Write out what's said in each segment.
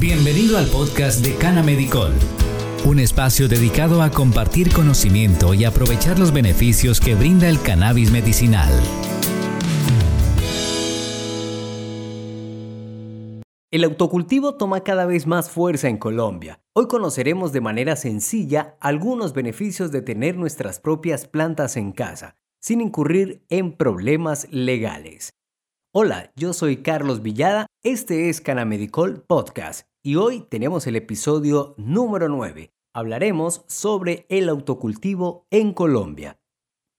Bienvenido al podcast de Cana Medicol, un espacio dedicado a compartir conocimiento y aprovechar los beneficios que brinda el cannabis medicinal. El autocultivo toma cada vez más fuerza en Colombia. Hoy conoceremos de manera sencilla algunos beneficios de tener nuestras propias plantas en casa, sin incurrir en problemas legales. Hola, yo soy Carlos Villada, este es Canamedicol Podcast y hoy tenemos el episodio número 9. Hablaremos sobre el autocultivo en Colombia.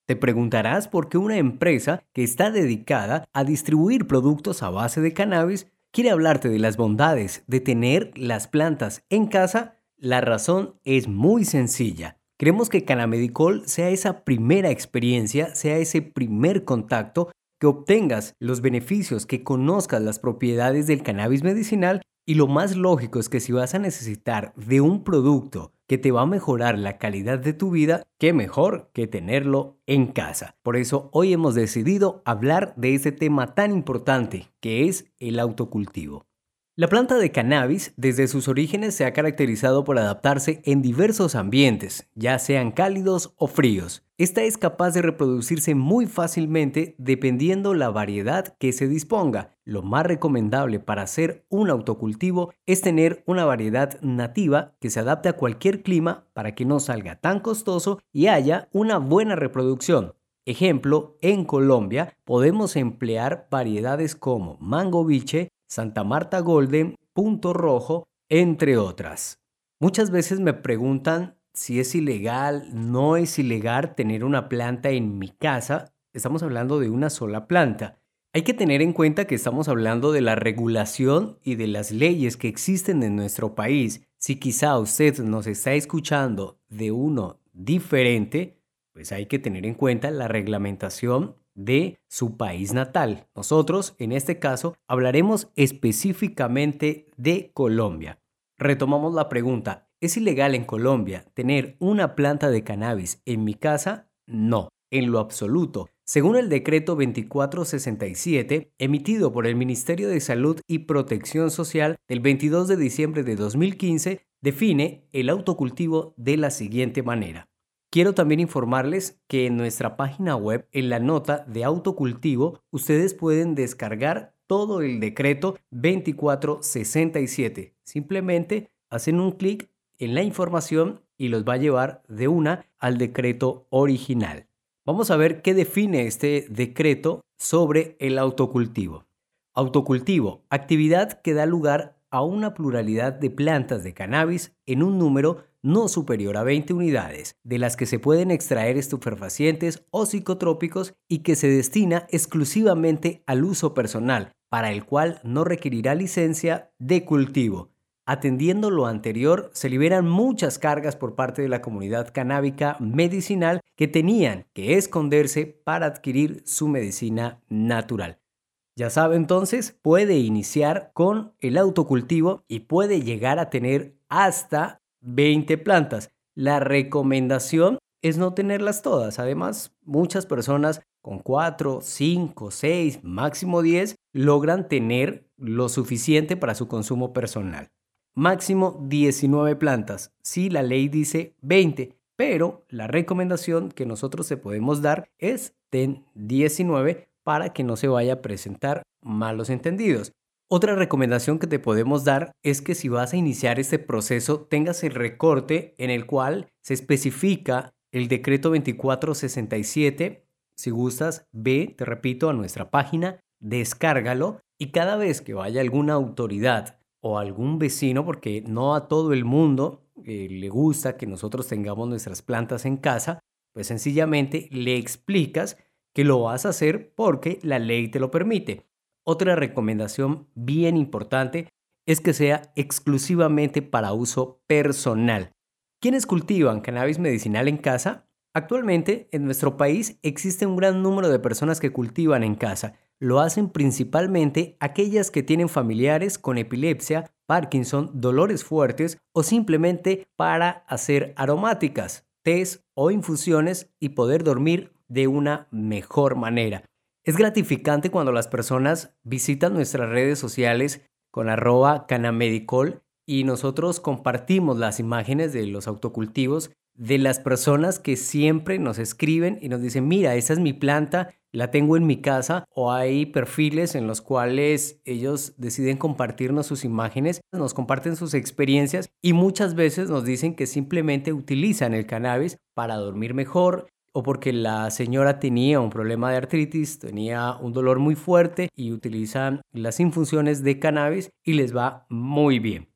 Te preguntarás por qué una empresa que está dedicada a distribuir productos a base de cannabis quiere hablarte de las bondades de tener las plantas en casa. La razón es muy sencilla. Queremos que Canamedicol sea esa primera experiencia, sea ese primer contacto que obtengas los beneficios, que conozcas las propiedades del cannabis medicinal y lo más lógico es que si vas a necesitar de un producto que te va a mejorar la calidad de tu vida, qué mejor que tenerlo en casa. Por eso hoy hemos decidido hablar de ese tema tan importante que es el autocultivo. La planta de cannabis desde sus orígenes se ha caracterizado por adaptarse en diversos ambientes, ya sean cálidos o fríos. Esta es capaz de reproducirse muy fácilmente dependiendo la variedad que se disponga. Lo más recomendable para hacer un autocultivo es tener una variedad nativa que se adapte a cualquier clima para que no salga tan costoso y haya una buena reproducción. Ejemplo, en Colombia podemos emplear variedades como mango biche, Santa Marta Golden, Punto Rojo, entre otras. Muchas veces me preguntan si es ilegal, no es ilegal tener una planta en mi casa. Estamos hablando de una sola planta. Hay que tener en cuenta que estamos hablando de la regulación y de las leyes que existen en nuestro país. Si quizá usted nos está escuchando de uno diferente, pues hay que tener en cuenta la reglamentación de su país natal. Nosotros, en este caso, hablaremos específicamente de Colombia. Retomamos la pregunta, ¿es ilegal en Colombia tener una planta de cannabis en mi casa? No, en lo absoluto. Según el decreto 2467, emitido por el Ministerio de Salud y Protección Social del 22 de diciembre de 2015, define el autocultivo de la siguiente manera. Quiero también informarles que en nuestra página web, en la nota de autocultivo, ustedes pueden descargar todo el decreto 2467. Simplemente hacen un clic en la información y los va a llevar de una al decreto original. Vamos a ver qué define este decreto sobre el autocultivo. Autocultivo, actividad que da lugar a una pluralidad de plantas de cannabis en un número no superior a 20 unidades, de las que se pueden extraer estupefacientes o psicotrópicos y que se destina exclusivamente al uso personal, para el cual no requerirá licencia de cultivo. Atendiendo lo anterior, se liberan muchas cargas por parte de la comunidad canábica medicinal que tenían que esconderse para adquirir su medicina natural. Ya sabe entonces, puede iniciar con el autocultivo y puede llegar a tener hasta 20 plantas. La recomendación es no tenerlas todas. Además, muchas personas con 4, 5, 6, máximo 10 logran tener lo suficiente para su consumo personal. Máximo 19 plantas. Si la ley dice 20, pero la recomendación que nosotros te podemos dar es ten 19 para que no se vaya a presentar malos entendidos. Otra recomendación que te podemos dar es que si vas a iniciar este proceso tengas el recorte en el cual se especifica el decreto 2467. Si gustas, ve, te repito, a nuestra página, descárgalo y cada vez que vaya alguna autoridad o algún vecino, porque no a todo el mundo eh, le gusta que nosotros tengamos nuestras plantas en casa, pues sencillamente le explicas que lo vas a hacer porque la ley te lo permite. Otra recomendación bien importante es que sea exclusivamente para uso personal. ¿Quiénes cultivan cannabis medicinal en casa? Actualmente en nuestro país existe un gran número de personas que cultivan en casa. Lo hacen principalmente aquellas que tienen familiares con epilepsia, Parkinson, dolores fuertes o simplemente para hacer aromáticas, tés o infusiones y poder dormir de una mejor manera. Es gratificante cuando las personas visitan nuestras redes sociales con arroba canamedicol y nosotros compartimos las imágenes de los autocultivos de las personas que siempre nos escriben y nos dicen, mira, esa es mi planta, la tengo en mi casa, o hay perfiles en los cuales ellos deciden compartirnos sus imágenes, nos comparten sus experiencias y muchas veces nos dicen que simplemente utilizan el cannabis para dormir mejor, o porque la señora tenía un problema de artritis, tenía un dolor muy fuerte y utilizan las infusiones de cannabis y les va muy bien.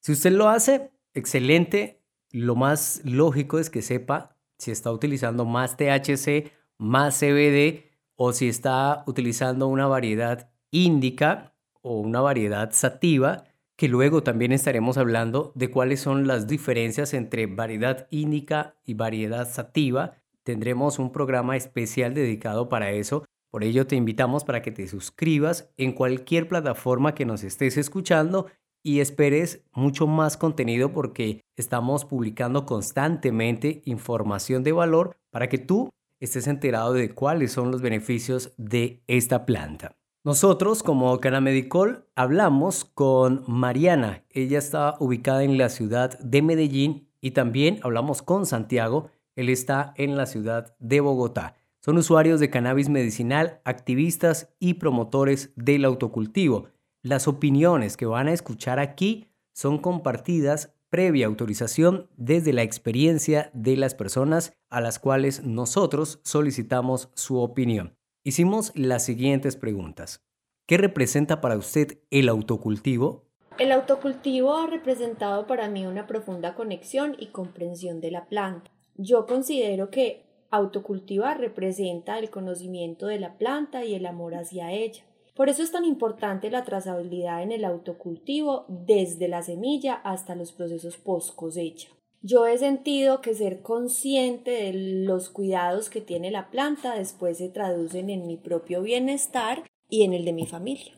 Si usted lo hace, excelente, lo más lógico es que sepa si está utilizando más THC, más CBD o si está utilizando una variedad índica o una variedad sativa, que luego también estaremos hablando de cuáles son las diferencias entre variedad índica y variedad sativa. Tendremos un programa especial dedicado para eso. Por ello te invitamos para que te suscribas en cualquier plataforma que nos estés escuchando y esperes mucho más contenido porque estamos publicando constantemente información de valor para que tú estés enterado de cuáles son los beneficios de esta planta. Nosotros como Canamedicol hablamos con Mariana, ella está ubicada en la ciudad de Medellín y también hablamos con Santiago, él está en la ciudad de Bogotá. Son usuarios de cannabis medicinal, activistas y promotores del autocultivo. Las opiniones que van a escuchar aquí son compartidas previa autorización desde la experiencia de las personas a las cuales nosotros solicitamos su opinión. Hicimos las siguientes preguntas. ¿Qué representa para usted el autocultivo? El autocultivo ha representado para mí una profunda conexión y comprensión de la planta. Yo considero que autocultivar representa el conocimiento de la planta y el amor hacia ella. Por eso es tan importante la trazabilidad en el autocultivo desde la semilla hasta los procesos post cosecha. Yo he sentido que ser consciente de los cuidados que tiene la planta después se traducen en mi propio bienestar y en el de mi familia.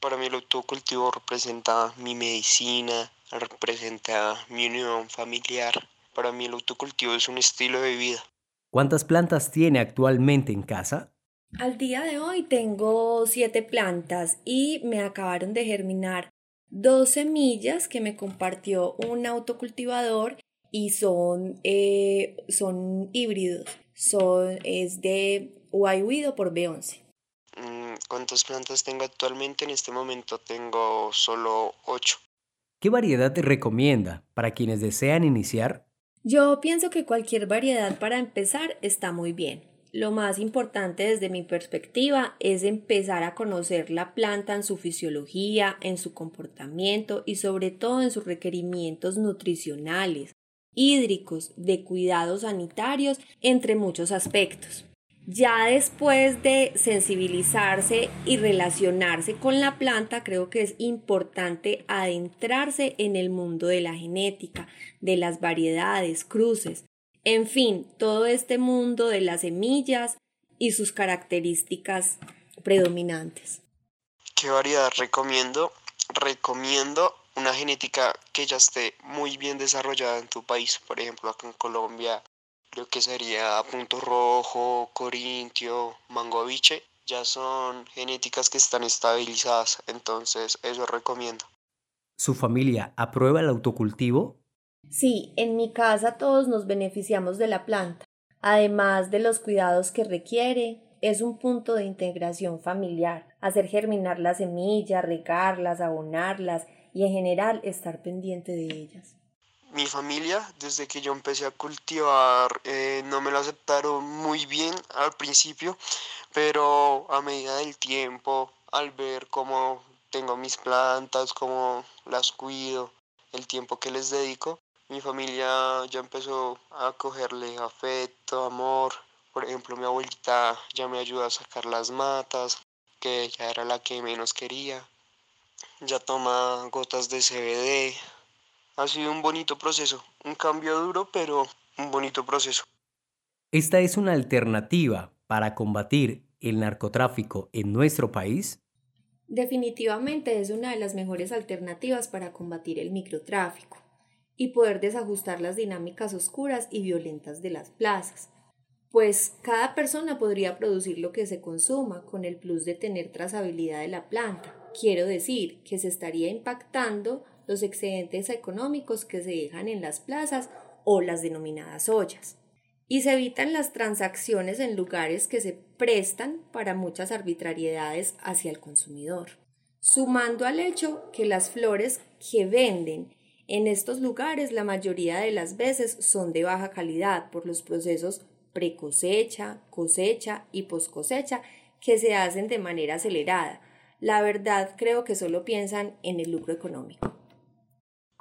Para mí el autocultivo representa mi medicina, representa mi unión familiar. Para mí el autocultivo es un estilo de vida. ¿Cuántas plantas tiene actualmente en casa? Al día de hoy tengo siete plantas y me acabaron de germinar dos semillas que me compartió un autocultivador y son, eh, son híbridos. Son, es de Guayuido por B11. Mm, ¿Cuántas plantas tengo actualmente? En este momento tengo solo ocho. ¿Qué variedad te recomienda para quienes desean iniciar? Yo pienso que cualquier variedad para empezar está muy bien lo más importante desde mi perspectiva es empezar a conocer la planta en su fisiología, en su comportamiento y sobre todo en sus requerimientos nutricionales, hídricos, de cuidados sanitarios, entre muchos aspectos. Ya después de sensibilizarse y relacionarse con la planta, creo que es importante adentrarse en el mundo de la genética, de las variedades, cruces, en fin, todo este mundo de las semillas y sus características predominantes. ¿Qué variedad recomiendo? Recomiendo una genética que ya esté muy bien desarrollada en tu país. Por ejemplo, acá en Colombia, lo que sería punto rojo, corintio, mangoviche, ya son genéticas que están estabilizadas. Entonces, eso recomiendo. ¿Su familia aprueba el autocultivo? Sí, en mi casa todos nos beneficiamos de la planta. Además de los cuidados que requiere, es un punto de integración familiar, hacer germinar las semillas, regarlas, abonarlas y en general estar pendiente de ellas. Mi familia, desde que yo empecé a cultivar, eh, no me lo aceptaron muy bien al principio, pero a medida del tiempo, al ver cómo tengo mis plantas, cómo las cuido, el tiempo que les dedico, mi familia ya empezó a cogerle afecto, amor. Por ejemplo, mi abuelita ya me ayuda a sacar las matas, que ella era la que menos quería. Ya toma gotas de CBD. Ha sido un bonito proceso, un cambio duro, pero un bonito proceso. ¿Esta es una alternativa para combatir el narcotráfico en nuestro país? Definitivamente es una de las mejores alternativas para combatir el microtráfico y poder desajustar las dinámicas oscuras y violentas de las plazas, pues cada persona podría producir lo que se consuma con el plus de tener trazabilidad de la planta. Quiero decir que se estaría impactando los excedentes económicos que se dejan en las plazas o las denominadas ollas. Y se evitan las transacciones en lugares que se prestan para muchas arbitrariedades hacia el consumidor. Sumando al hecho que las flores que venden en estos lugares la mayoría de las veces son de baja calidad por los procesos pre-cosecha, cosecha y post-cosecha que se hacen de manera acelerada. La verdad creo que solo piensan en el lucro económico.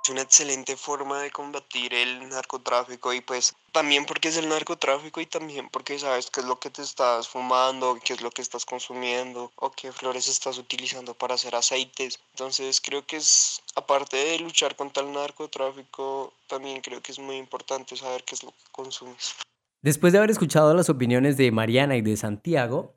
Es una excelente forma de combatir el narcotráfico y pues también porque es el narcotráfico y también porque sabes qué es lo que te estás fumando, qué es lo que estás consumiendo o qué flores estás utilizando para hacer aceites. Entonces creo que es, aparte de luchar contra el narcotráfico, también creo que es muy importante saber qué es lo que consumes. Después de haber escuchado las opiniones de Mariana y de Santiago,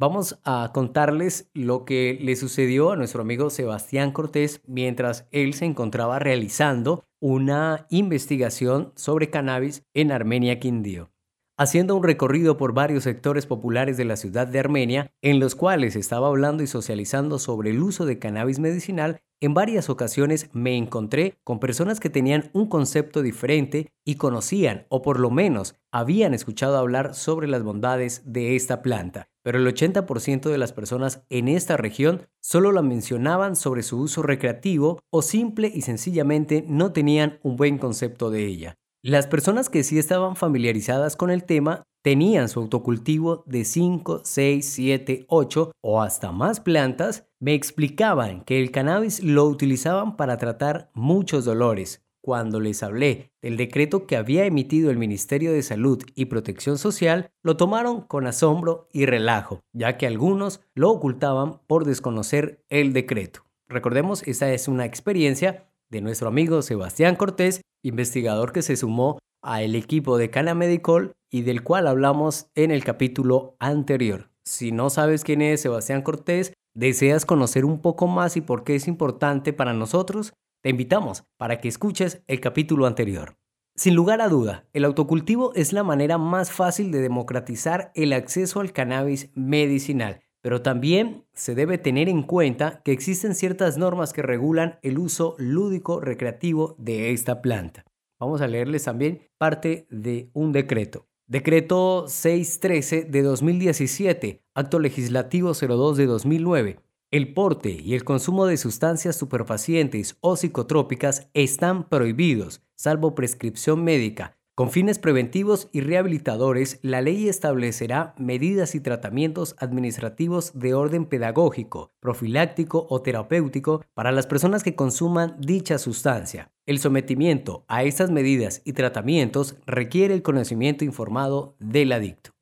Vamos a contarles lo que le sucedió a nuestro amigo Sebastián Cortés mientras él se encontraba realizando una investigación sobre cannabis en Armenia Quindío haciendo un recorrido por varios sectores populares de la ciudad de Armenia, en los cuales estaba hablando y socializando sobre el uso de cannabis medicinal, en varias ocasiones me encontré con personas que tenían un concepto diferente y conocían, o por lo menos habían escuchado hablar sobre las bondades de esta planta, pero el 80% de las personas en esta región solo la mencionaban sobre su uso recreativo o simple y sencillamente no tenían un buen concepto de ella. Las personas que sí estaban familiarizadas con el tema tenían su autocultivo de 5, 6, 7, 8 o hasta más plantas, me explicaban que el cannabis lo utilizaban para tratar muchos dolores. Cuando les hablé del decreto que había emitido el Ministerio de Salud y Protección Social, lo tomaron con asombro y relajo, ya que algunos lo ocultaban por desconocer el decreto. Recordemos, esta es una experiencia de nuestro amigo Sebastián Cortés investigador que se sumó al equipo de Cana Medical y del cual hablamos en el capítulo anterior. Si no sabes quién es Sebastián Cortés, deseas conocer un poco más y por qué es importante para nosotros, te invitamos para que escuches el capítulo anterior. Sin lugar a duda, el autocultivo es la manera más fácil de democratizar el acceso al cannabis medicinal, pero también se debe tener en cuenta que existen ciertas normas que regulan el uso lúdico recreativo de esta planta. Vamos a leerles también parte de un decreto. Decreto 613 de 2017, Acto Legislativo 02 de 2009. El porte y el consumo de sustancias superfacientes o psicotrópicas están prohibidos, salvo prescripción médica, con fines preventivos y rehabilitadores, la ley establecerá medidas y tratamientos administrativos de orden pedagógico, profiláctico o terapéutico para las personas que consuman dicha sustancia. El sometimiento a estas medidas y tratamientos requiere el conocimiento informado del adicto.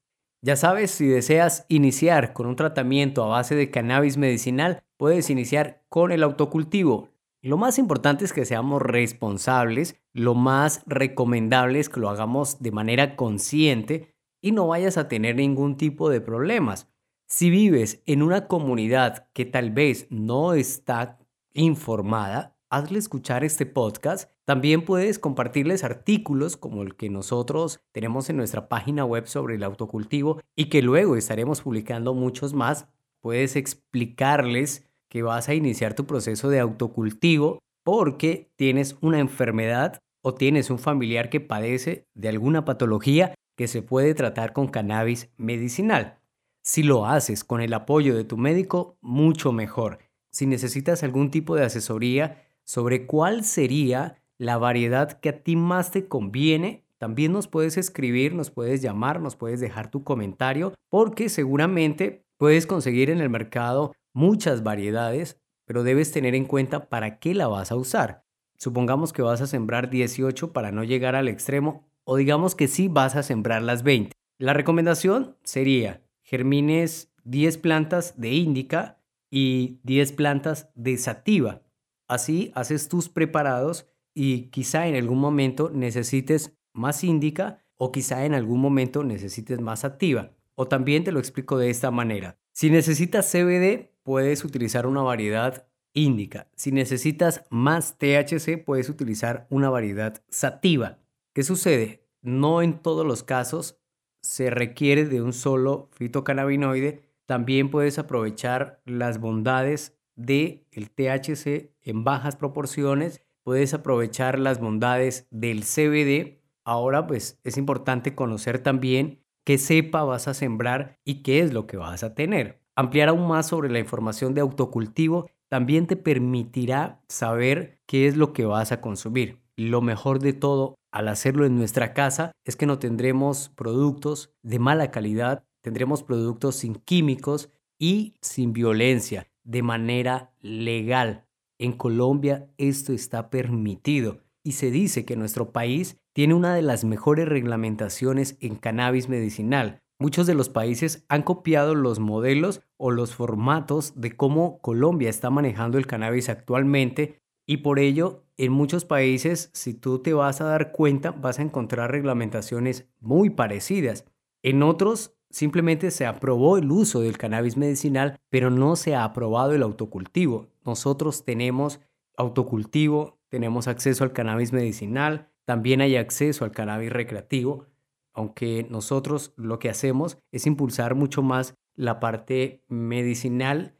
Ya sabes, si deseas iniciar con un tratamiento a base de cannabis medicinal, puedes iniciar con el autocultivo. Lo más importante es que seamos responsables, lo más recomendable es que lo hagamos de manera consciente y no vayas a tener ningún tipo de problemas. Si vives en una comunidad que tal vez no está informada, hazle escuchar este podcast. También puedes compartirles artículos como el que nosotros tenemos en nuestra página web sobre el autocultivo y que luego estaremos publicando muchos más. Puedes explicarles que vas a iniciar tu proceso de autocultivo porque tienes una enfermedad o tienes un familiar que padece de alguna patología que se puede tratar con cannabis medicinal. Si lo haces con el apoyo de tu médico, mucho mejor. Si necesitas algún tipo de asesoría sobre cuál sería la variedad que a ti más te conviene, también nos puedes escribir, nos puedes llamar, nos puedes dejar tu comentario, porque seguramente puedes conseguir en el mercado muchas variedades, pero debes tener en cuenta para qué la vas a usar. Supongamos que vas a sembrar 18 para no llegar al extremo, o digamos que sí vas a sembrar las 20. La recomendación sería germines 10 plantas de índica y 10 plantas de sativa. Así haces tus preparados y quizá en algún momento necesites más índica o quizá en algún momento necesites más sativa. O también te lo explico de esta manera. Si necesitas CBD, puedes utilizar una variedad índica. Si necesitas más THC, puedes utilizar una variedad sativa. ¿Qué sucede? No en todos los casos se requiere de un solo fitocannabinoide. También puedes aprovechar las bondades del el THC en bajas proporciones puedes aprovechar las bondades del CBD. Ahora pues es importante conocer también qué cepa vas a sembrar y qué es lo que vas a tener. Ampliar aún más sobre la información de autocultivo también te permitirá saber qué es lo que vas a consumir. Lo mejor de todo al hacerlo en nuestra casa es que no tendremos productos de mala calidad, tendremos productos sin químicos y sin violencia, de manera legal. En Colombia esto está permitido y se dice que nuestro país tiene una de las mejores reglamentaciones en cannabis medicinal. Muchos de los países han copiado los modelos o los formatos de cómo Colombia está manejando el cannabis actualmente y por ello en muchos países, si tú te vas a dar cuenta, vas a encontrar reglamentaciones muy parecidas. En otros simplemente se aprobó el uso del cannabis medicinal, pero no se ha aprobado el autocultivo. Nosotros tenemos autocultivo, tenemos acceso al cannabis medicinal, también hay acceso al cannabis recreativo, aunque nosotros lo que hacemos es impulsar mucho más la parte medicinal,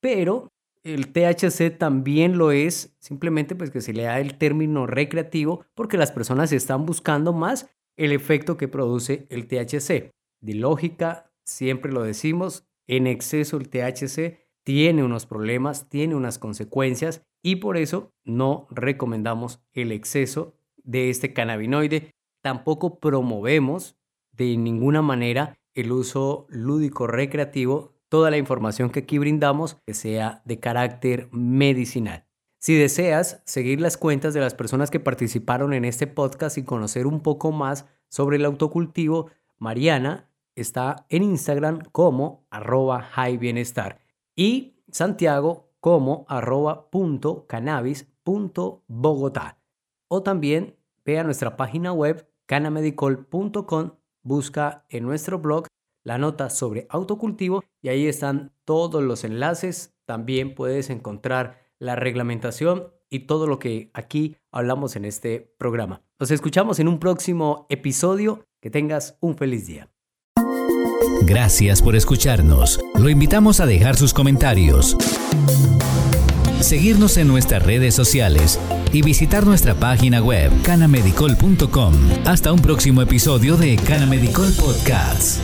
pero el THC también lo es, simplemente pues que se le da el término recreativo porque las personas están buscando más el efecto que produce el THC. De lógica, siempre lo decimos, en exceso el THC tiene unos problemas, tiene unas consecuencias y por eso no recomendamos el exceso de este cannabinoide. Tampoco promovemos de ninguna manera el uso lúdico recreativo toda la información que aquí brindamos que sea de carácter medicinal. Si deseas seguir las cuentas de las personas que participaron en este podcast y conocer un poco más sobre el autocultivo, Mariana está en Instagram como arroba high bienestar y Santiago como arroba punto. O también ve a nuestra página web canamedicol.com, busca en nuestro blog la nota sobre autocultivo y ahí están todos los enlaces. También puedes encontrar la reglamentación y todo lo que aquí hablamos en este programa. Nos escuchamos en un próximo episodio. Que tengas un feliz día. Gracias por escucharnos. Lo invitamos a dejar sus comentarios, seguirnos en nuestras redes sociales y visitar nuestra página web canamedicol.com. Hasta un próximo episodio de Canamedicol Podcasts.